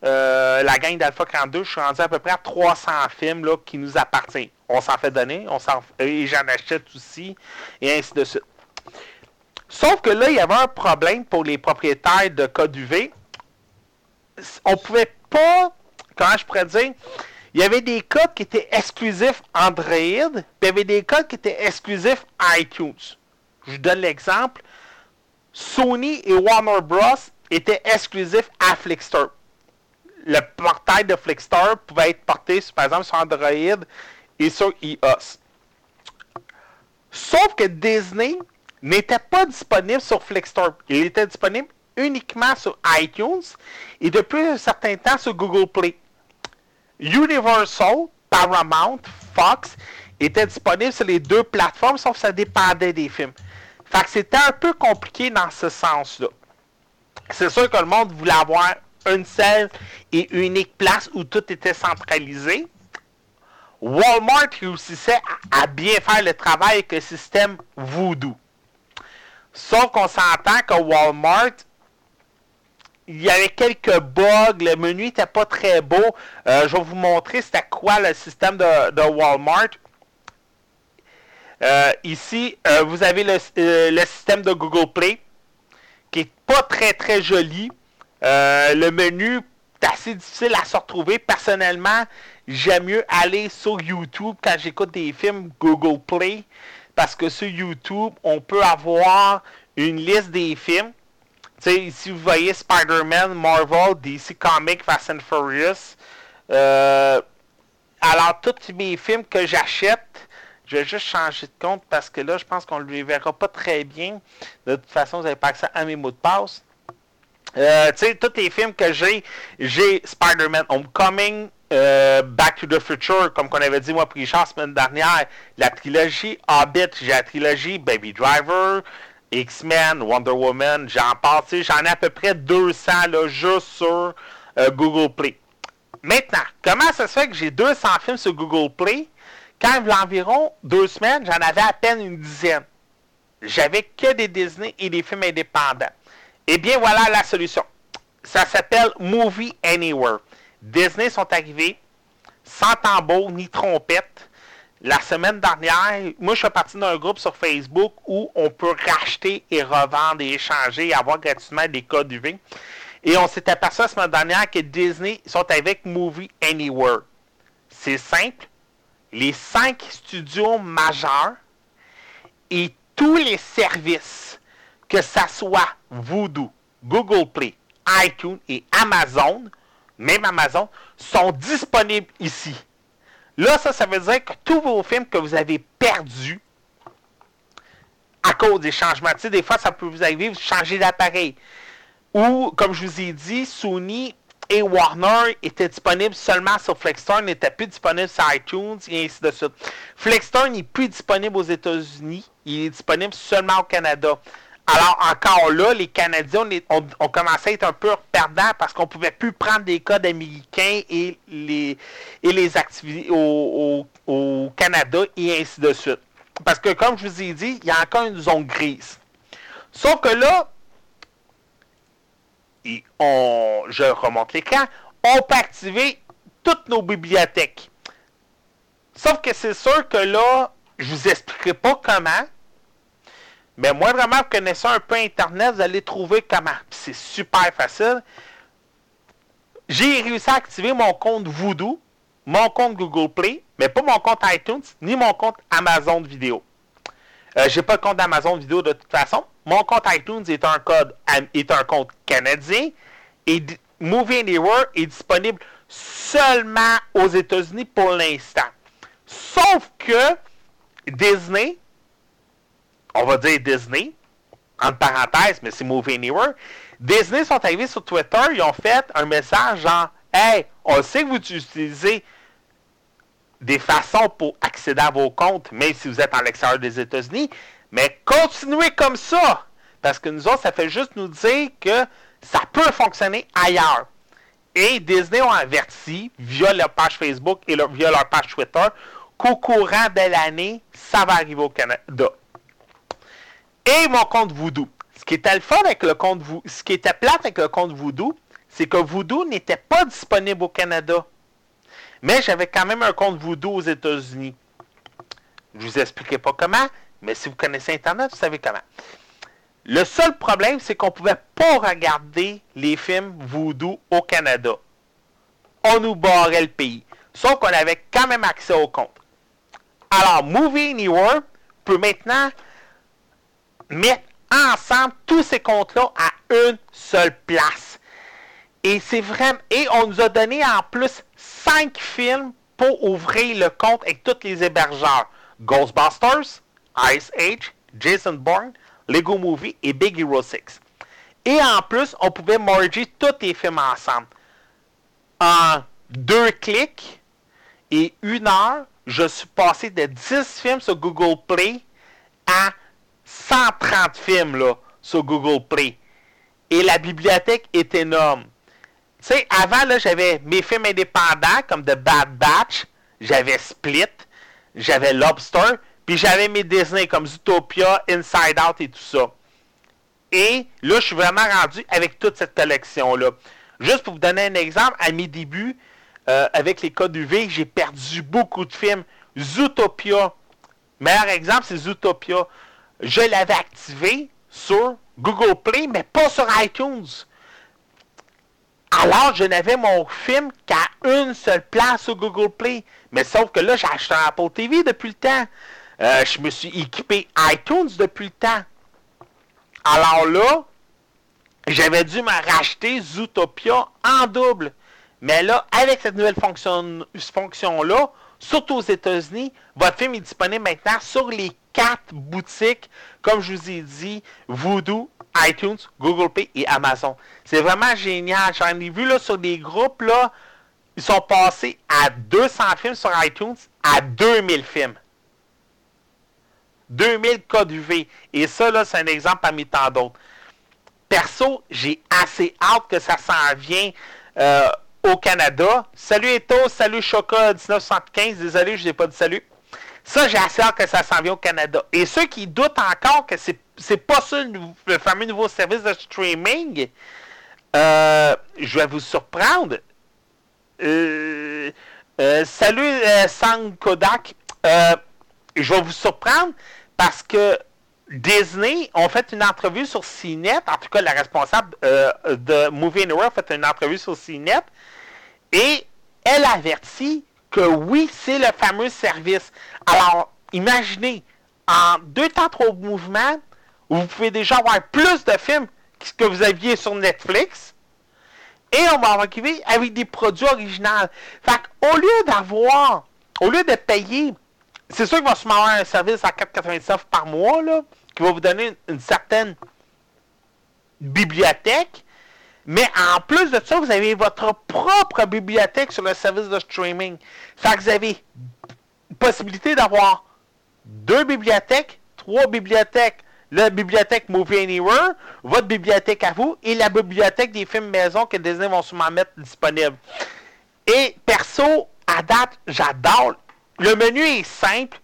euh, la gang d'Alpha 42, je suis rendu à peu près à 300 films là, qui nous appartiennent. On s'en fait donner, on s'en et j'en achète aussi, et ainsi de suite. Sauf que là, il y avait un problème pour les propriétaires de code UV. On pouvait pas, comment je pourrais dire, il y avait des codes qui étaient exclusifs Android, puis il y avait des codes qui étaient exclusifs iTunes. Je vous donne l'exemple. Sony et Warner Bros. Étaient exclusifs à Flickster. Le portail de Flickster pouvait être porté, par exemple, sur Android et sur iOS. Sauf que Disney n'était pas disponible sur Flickster. Il était disponible uniquement sur iTunes et depuis un certain temps sur Google Play. Universal, Paramount, Fox étaient disponibles sur les deux plateformes, sauf que ça dépendait des films. C'était un peu compliqué dans ce sens-là. C'est sûr que le monde voulait avoir une seule et unique place où tout était centralisé. Walmart réussissait à bien faire le travail avec le système Voodoo. Sauf qu'on s'entend que Walmart, il y avait quelques bugs, le menu n'était pas très beau. Euh, je vais vous montrer c'était quoi le système de, Walmart. Euh, ici, euh, vous avez le, le, système de Google Play qui est pas très très joli. le menu est assez difficile à se retrouver. Personnellement, j'aime mieux aller sur YouTube quand j'écoute des films Google Play parce que sur YouTube, on peut avoir une liste des films sais, ici, vous voyez Spider-Man, Marvel, DC Comics, Fast and Furious. Euh, alors, tous mes films que j'achète, je vais juste changer de compte parce que là, je pense qu'on ne le verra pas très bien. De toute façon, vous n'avez pas accès à mes mots de passe. Euh, tu sais, tous les films que j'ai, j'ai Spider-Man Homecoming, euh, Back to the Future, comme qu'on avait dit moi Richard semaine dernière, la trilogie Hobbit, j'ai la trilogie Baby Driver, X-Men, Wonder Woman, j'en passe, j'en ai à peu près 200 là, juste sur euh, Google Play. Maintenant, comment ça se fait que j'ai 200 films sur Google Play? Quand il y a environ deux semaines, j'en avais à peine une dizaine. J'avais que des Disney et des films indépendants. Eh bien, voilà la solution. Ça s'appelle Movie Anywhere. Disney sont arrivés sans tambour ni trompette la semaine dernière, moi, je suis parti d'un groupe sur Facebook où on peut racheter et revendre et échanger et avoir gratuitement des codes UV. Et on s'est aperçu la semaine dernière que Disney sont avec Movie Anywhere. C'est simple. Les cinq studios majeurs et tous les services, que ça soit Voodoo, Google Play, iTunes et Amazon, même Amazon, sont disponibles ici. Là, ça, ça veut dire que tous vos films que vous avez perdus à cause des changements, tu sais, des fois, ça peut vous arriver, vous changez d'appareil. Ou, comme je vous ai dit, Sony et Warner étaient disponibles seulement sur Flexstar, n'étaient plus disponibles sur iTunes et ainsi de suite. Flexstar n'est plus disponible aux États-Unis, il est disponible seulement au Canada. Alors encore là, les Canadiens ont, commencé à être un peu perdants parce qu'on ne pouvait plus prendre des codes américains et les activités au, Canada et ainsi de suite. Parce que comme je vous ai dit, il y a encore une zone grise. Sauf que là, on, je remonte l'écran, on peut activer toutes nos bibliothèques. Sauf que c'est sûr que là, je vous expliquerai pas comment, mais moi, vraiment, vous connaissez un peu Internet, vous allez trouver comment. C'est super facile. J'ai réussi à activer mon compte Voodoo, mon compte Google Play, mais pas mon compte iTunes, ni mon compte Amazon Vidéo. Euh, j'ai pas de compte Amazon Vidéo de toute façon. Mon compte iTunes est un compte canadien et Movie Anywhere est disponible seulement aux États-Unis pour l'instant. Sauf que Disney on va dire Disney, entre parenthèses, mais c'est Movie Anywhere. Disney sont arrivés sur Twitter, ils ont fait un message genre Hey, on sait que vous utilisez des façons pour accéder à vos comptes, même si vous êtes à l'extérieur des États-Unis, mais continuez comme ça. Parce que nous autres, ça fait juste nous dire que ça peut fonctionner ailleurs. Et Disney ont averti, via leur page Facebook et via leur page Twitter, qu'au courant de l'année, ça va arriver au Canada et mon compte Voodoo. Ce qui était le avec le compte Voodoo, ce qui plate avec le compte Voodoo, c'est que Voodoo n'était pas disponible au Canada. Mais j'avais quand même un compte Voodoo aux États-Unis. Je vous expliquerai pas comment, mais si vous connaissez Internet, vous savez comment. Le seul problème, c'est qu'on ne pouvait pas regarder les films Voodoo au Canada. On nous barrait le pays. Sauf qu'on avait quand même accès au compte. Alors, Movie Anywhere peut maintenant mettre ensemble tous ces comptes-là à une seule place. Et c'est vraiment. Et on nous a donné en plus 5 films pour ouvrir le compte avec tous les hébergeurs. Ghostbusters, Ice Age, Jason Bourne, Lego Movie et Big Hero 6. Et en plus, on pouvait merger tous les films ensemble. En deux clics et une heure, je suis passé de 10 films sur Google Play à 130 films là, sur Google Play. Et la bibliothèque est énorme. Tu sais, avant, là, j'avais mes films indépendants comme The Bad Batch, j'avais Split, j'avais Lobster, puis j'avais mes Disney comme Zootopia, Inside Out et tout ça. Et là, je suis vraiment rendu avec toute cette collection-là. Juste pour vous donner un exemple, à mes débuts, euh, avec les codes UV, j'ai perdu beaucoup de films. Zootopia, meilleur exemple, c'est Zootopia. Je l'avais activé sur Google Play, mais pas sur iTunes. Alors, je n'avais mon film qu'à une seule place sur Google Play. Mais sauf que là, j'ai acheté un Apple TV depuis le temps. Euh, je me suis équipé iTunes depuis le temps. Alors là, j'avais dû me racheter Zootopia en double. Mais là, avec cette nouvelle fonction-là, surtout aux États-Unis, votre film est disponible maintenant sur les quatre boutiques, comme je vous ai dit, Voodoo, iTunes, Google Play et Amazon. C'est vraiment génial. J'en ai vu là, sur des groupes, là, ils sont passés à 200 films sur iTunes à 2000 films. 2000 codes UV. Et ça, là, c'est un exemple parmi tant d'autres. Perso, j'ai assez hâte que ça s'en vienne euh, au Canada. Salut Eto, salut Choca 1975. Désolé, je n'ai pas dit salut. Ça, j'ai assez hâte que ça s'en vienne au Canada. Et ceux qui doutent encore que c'est, c'est pas ça le, fameux nouveau service de streaming, euh, je vais vous surprendre. Euh, salut Sang Kodak. je vais vous surprendre parce que Disney ont fait une entrevue sur CNET. En tout cas, la responsable de Movie Anywhere a fait une entrevue sur CNET. Et elle avertit que oui, c'est le fameux service. Alors, imaginez, en deux temps, trois mouvements, vous pouvez déjà avoir plus de films que vous aviez sur Netflix. Et on va arriver avec des produits originaux. Fait au lieu d'avoir, au lieu de payer, c'est sûr qu'il va se avoir un service à 4,99 par mois, là, qui va vous donner une certaine bibliothèque. Mais en plus de ça, vous avez votre propre bibliothèque sur le service de streaming. Fait que vous avez possibilité d'avoir deux bibliothèques, trois bibliothèques. La bibliothèque Movie Anywhere, votre bibliothèque à vous et la bibliothèque des films maison que Disney vont sûrement mettre disponible. Et perso, à date, j'adore. Le menu est simple,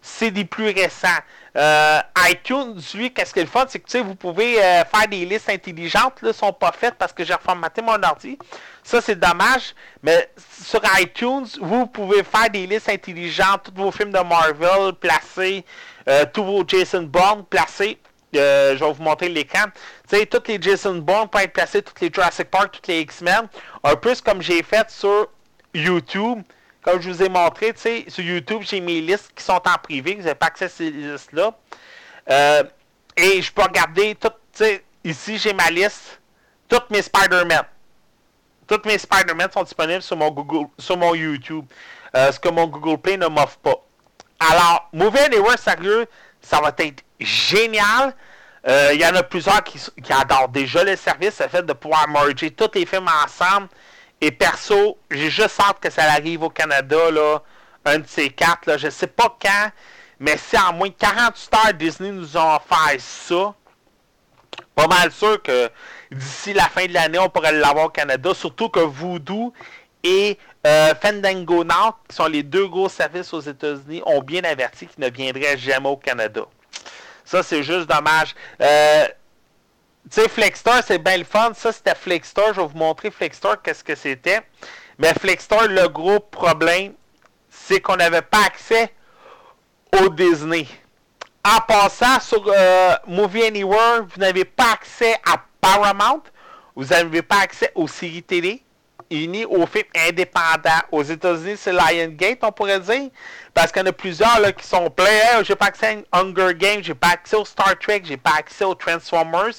c'est des plus récents. Euh, iTunes, lui, qu'est-ce qu'il fait, c'est que vous pouvez euh, faire des listes intelligentes. Là, sont pas faites parce que j'ai reformaté mon ordi. Ça, c'est dommage. Mais sur iTunes, vous pouvez faire des listes intelligentes, tous vos films de Marvel placés, euh, tous vos Jason Bourne placés. je vais vous montrer l'écran. Tu sais, tous les Jason Bourne peuvent être placés, tous les Jurassic Park, tous les X-Men. Un peu comme j'ai fait sur YouTube comme je vous ai montré, tu sais, sur YouTube, j'ai mes listes qui sont en privé, vous n'avez pas accès à ces listes-là. Euh, et je peux regarder tout, tu sais, ici, j'ai ma liste, toutes mes Spider-Man. Toutes mes Spider-Man sont disponibles sur mon Google, sur mon YouTube. Euh, ce que mon Google Play ne m'offre pas. Alors, Movie Anywhere, sérieux, ça va être génial. Euh, il y en a plusieurs qui, qui, adorent déjà le service, le fait de pouvoir merger tous les films ensemble. Et perso, j'ai juste hâte que ça arrive au Canada, là, un de ces quatre. Là, je sais pas quand, mais si en moins de 48 heures, Disney nous a offert ça, pas mal sûr que d'ici la fin de l'année, on pourrait l'avoir au Canada. Surtout que Voodoo et euh, Fandango Now, qui sont les deux gros services aux États-Unis, ont bien averti qu'ils ne viendraient jamais au Canada. Ça, c'est juste dommage. Euh, sais, Flexstar, c'est bien le fun. Ça, c'était Flexstar. Je vais vous montrer Flexstar, qu'est-ce que c'était. Mais Flexstar, le gros problème, c'est qu'on n'avait pas accès au Disney. En passant sur euh, Movie Anywhere, vous n'avez pas accès à Paramount. Vous n'avez pas accès aux séries télé ni aux films indépendants. Aux États-Unis, c'est Lion on pourrait dire. Parce qu'il y en a plusieurs là, qui sont pleins. j'ai pas accès à Hunger Games, j'ai pas accès au Star Trek, j'ai pas accès aux Transformers.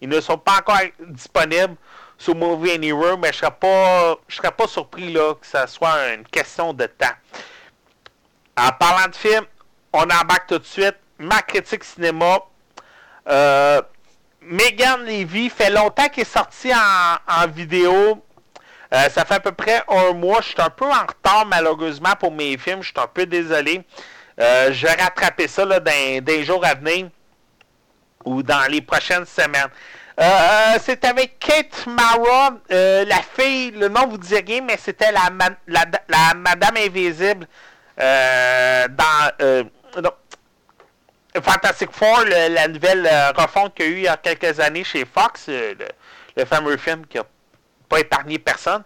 Ils ne sont pas encore disponibles sur Movie Anywhere, mais je serais serais pas surpris là, que ça soit une question de temps. En parlant de films, on embarque tout de suite. Ma critique cinéma. Euh, Megan Levy fait longtemps qu'elle est sortie en, vidéo. Euh, ça fait à peu près un mois. Je suis un peu en retard, malheureusement, pour mes films. Je suis un peu désolé. Euh, je vais rattraper ça dans, des jours à venir ou dans les prochaines semaines. Euh, c'est avec Kate Mara, la fille, le nom vous dit rien, mais c'était la, Madame Invisible dans Fantastic Four, la nouvelle refonte qu'il y a eu il y a quelques années chez Fox, le, fameux film qui a pas épargné personne.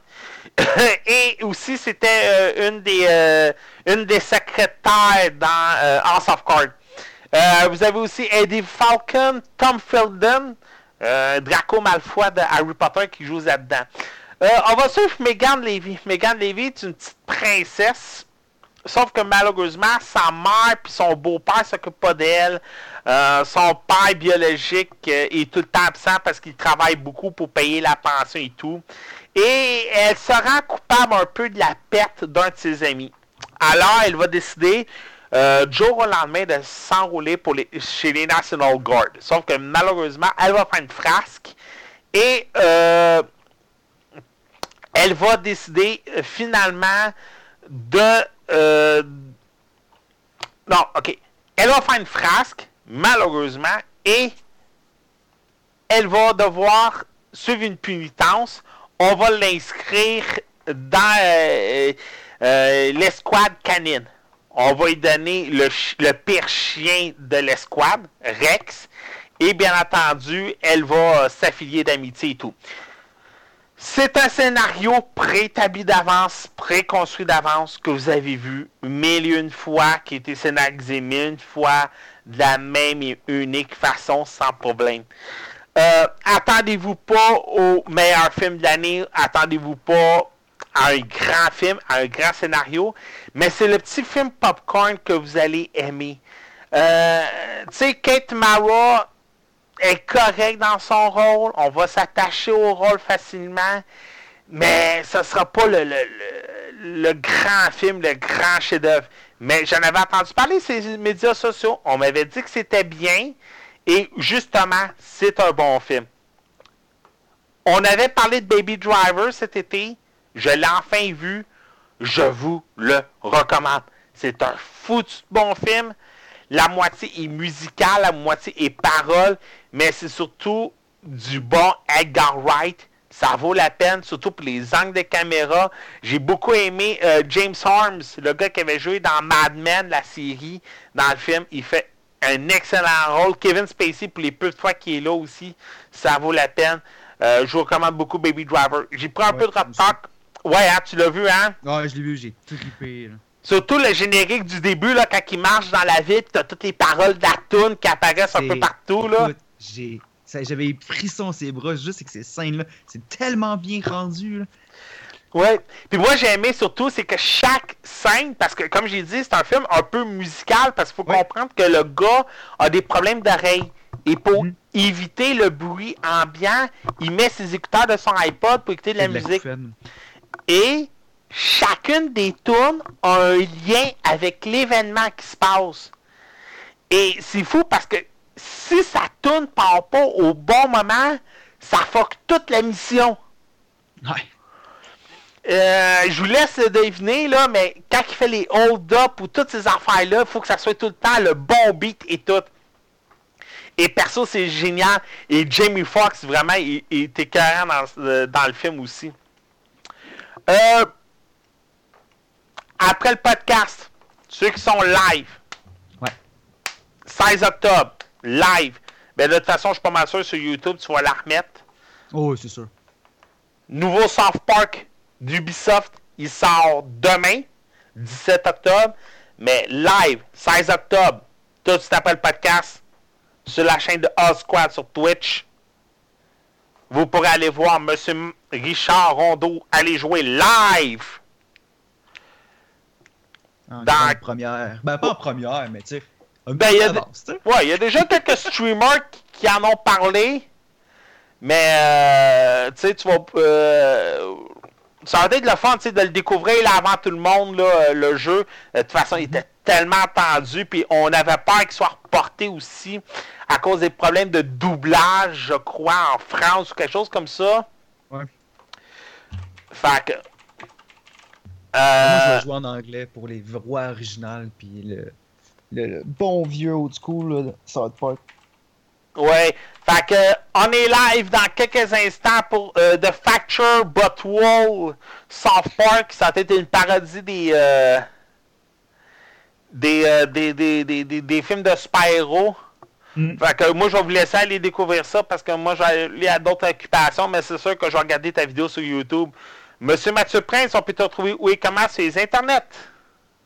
Et aussi, c'était euh, une, des, euh, une des secrétaires dans euh, House of Cards. Vous avez aussi Eddie Falcon, Tom Felden, Draco Malfoy de Harry Potter qui joue là-dedans. on va suivre Megan Levy. Megan Levy est une petite princesse Sauf que malheureusement, sa mère et son beau-père ne s'occupent pas d'elle. Euh, son père biologique euh, est tout le temps absent parce qu'il travaille beaucoup pour payer la pension et tout. Et elle se rend coupable un peu de la perte d'un de ses amis. Alors, elle va décider euh, du jour au lendemain de s'enrouler pour les, chez les National Guard. Sauf que malheureusement, elle va faire une frasque et euh, elle va décider finalement de euh, non, ok. Elle va faire une frasque, malheureusement, et elle va devoir suivre une punitence. On va l'inscrire dans euh, euh, l'escouade canine. On va lui donner le, le pire chien de l'escouade, Rex. Et bien entendu, elle va s'affilier d'amitié et tout. C'est un scénario préétabli d'avance, préconstruit d'avance, que vous avez vu mille une fois, qui a été scénarisé mille une fois, de la même et unique façon, sans problème. Euh, attendez-vous pas au meilleur film de l'année, attendez-vous pas à un grand film, à un grand scénario, mais c'est le petit film popcorn que vous allez aimer. Euh, tu sais, Kate Mara, est correct dans son rôle. On va s'attacher au rôle facilement. Mais ce ne sera pas le, le, grand film, le grand chef-d'œuvre. Mais j'en avais entendu parler sur les médias sociaux. On m'avait dit que c'était bien. Et justement, c'est un bon film. On avait parlé de Baby Driver cet été. Je l'ai enfin vu. Je vous le recommande. C'est un foutu bon film la moitié est musicale, la moitié est parole, mais c'est surtout du bon Edgar Wright. Ça vaut la peine, surtout pour les angles de caméra. J'ai beaucoup aimé euh, James Harms, le gars qui avait joué dans Mad Men, la série, dans le film. Il fait un excellent rôle. Kevin Spacey, pour les peu de fois qu'il est là aussi, ça vaut la peine. Euh, je vous recommande beaucoup Baby Driver. J'ai pris un peu de retard. Ouais, hein, tu l'as vu, hein? Ouais, je l'ai vu, j'ai tout clippé. Surtout le générique du début, là, quand il marche dans la ville, t'as toutes les paroles d'Atoon qui apparaissent un peu partout, là. j'ai... J'avais frisson ses bras juste avec ces scènes-là. C'est tellement bien rendu, là. Ouais. Puis moi, j'ai aimé surtout, c'est que chaque scène, parce que comme j'ai dit, c'est un film un peu musical, parce qu'il faut comprendre que le gars a des problèmes d'oreille. Et pour mm-hmm. éviter le bruit ambiant, il met ses écouteurs de son iPod pour écouter de la musique. Et chacune des tournes a un lien avec l'événement qui se passe. Et c'est fou parce que si ça tourne pas au bon moment, ça fuck toute la mission. Ouais. Euh, je vous laisse deviner, là, mais quand il fait les hold-up ou toutes ces affaires-là, il faut que ça soit tout le temps le bon beat et tout. Et perso, c'est génial. Et Jamie Foxx, vraiment, il, était écœurant dans, euh, dans, le film aussi. Euh, après le podcast, ceux qui sont live, 16 octobre, live, Ben, de toute façon, je suis pas mal sûr sur YouTube, tu vas la remettre. Oh, oui, c'est sûr. Nouveau South Park d'Ubisoft, il sort demain, 17 octobre. Mais live, 16 octobre, tout tu t'appelles podcast, sur la chaîne de Squad sur Twitch. Vous pourrez aller voir M. Richard Rondeau aller jouer live. En Dans- première. Ben, pas en première, mais tu sais. Ben, il y a. Ouais, y a déjà quelques streamers qui, en ont parlé. Mais, euh, tu sais, tu vas. euh, ça va être le fun, tu sais, de le découvrir là, avant tout le monde, là, euh, le jeu. De toute façon, il était tellement attendu. Puis on avait peur qu'il soit reporté aussi à cause des problèmes de doublage, je crois, en France ou quelque chose comme ça. Ouais. Fait que. Moi, je Euh, vais jouer en anglais pour les voix originales, puis le, le, le bon vieux old school, là, de South Park. Ouais. Fait que on est live dans quelques instants pour euh, The Facture But Wall South Park. Ça a été une parodie des euh, des, euh, des, des, des, des- des films de Spyro. Mm. Fait que moi je vais vous laisser aller découvrir ça parce que moi j'ai à d'autres occupations, mais c'est sûr que je vais regarder ta vidéo sur YouTube. Monsieur Mathieu Prince, on peut te retrouver où et comment? Sur les internets?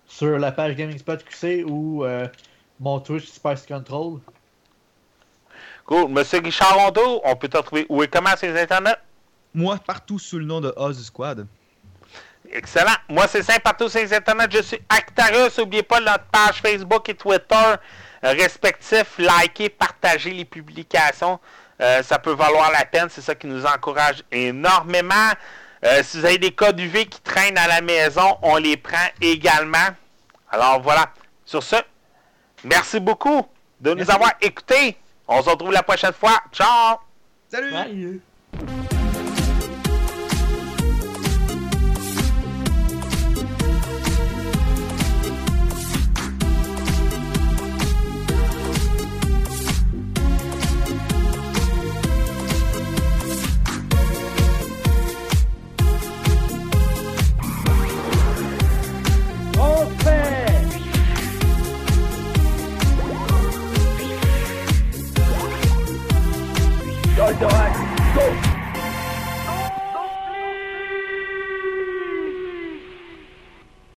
Sur la page Gaming Spot QC ou euh, mon Twitch Spice Control. Cool. Monsieur Richard Rondeau, on peut te retrouver où et comment sur les internets? Moi, partout sous le nom de Oz Squad. Excellent. Moi, c'est simple partout sur les internets. Je suis Actarus. N'oubliez pas notre page Facebook et Twitter euh, respectifs. Likez, partagez les publications. Euh, ça peut valoir la peine. C'est ça qui nous encourage énormément. Euh, si vous avez des codes UV qui traînent à la maison, on les prend également. Alors voilà. Sur ce, merci beaucoup de nous avoir écoutés. On se retrouve la prochaine fois. Ciao! Salut! Bye! door.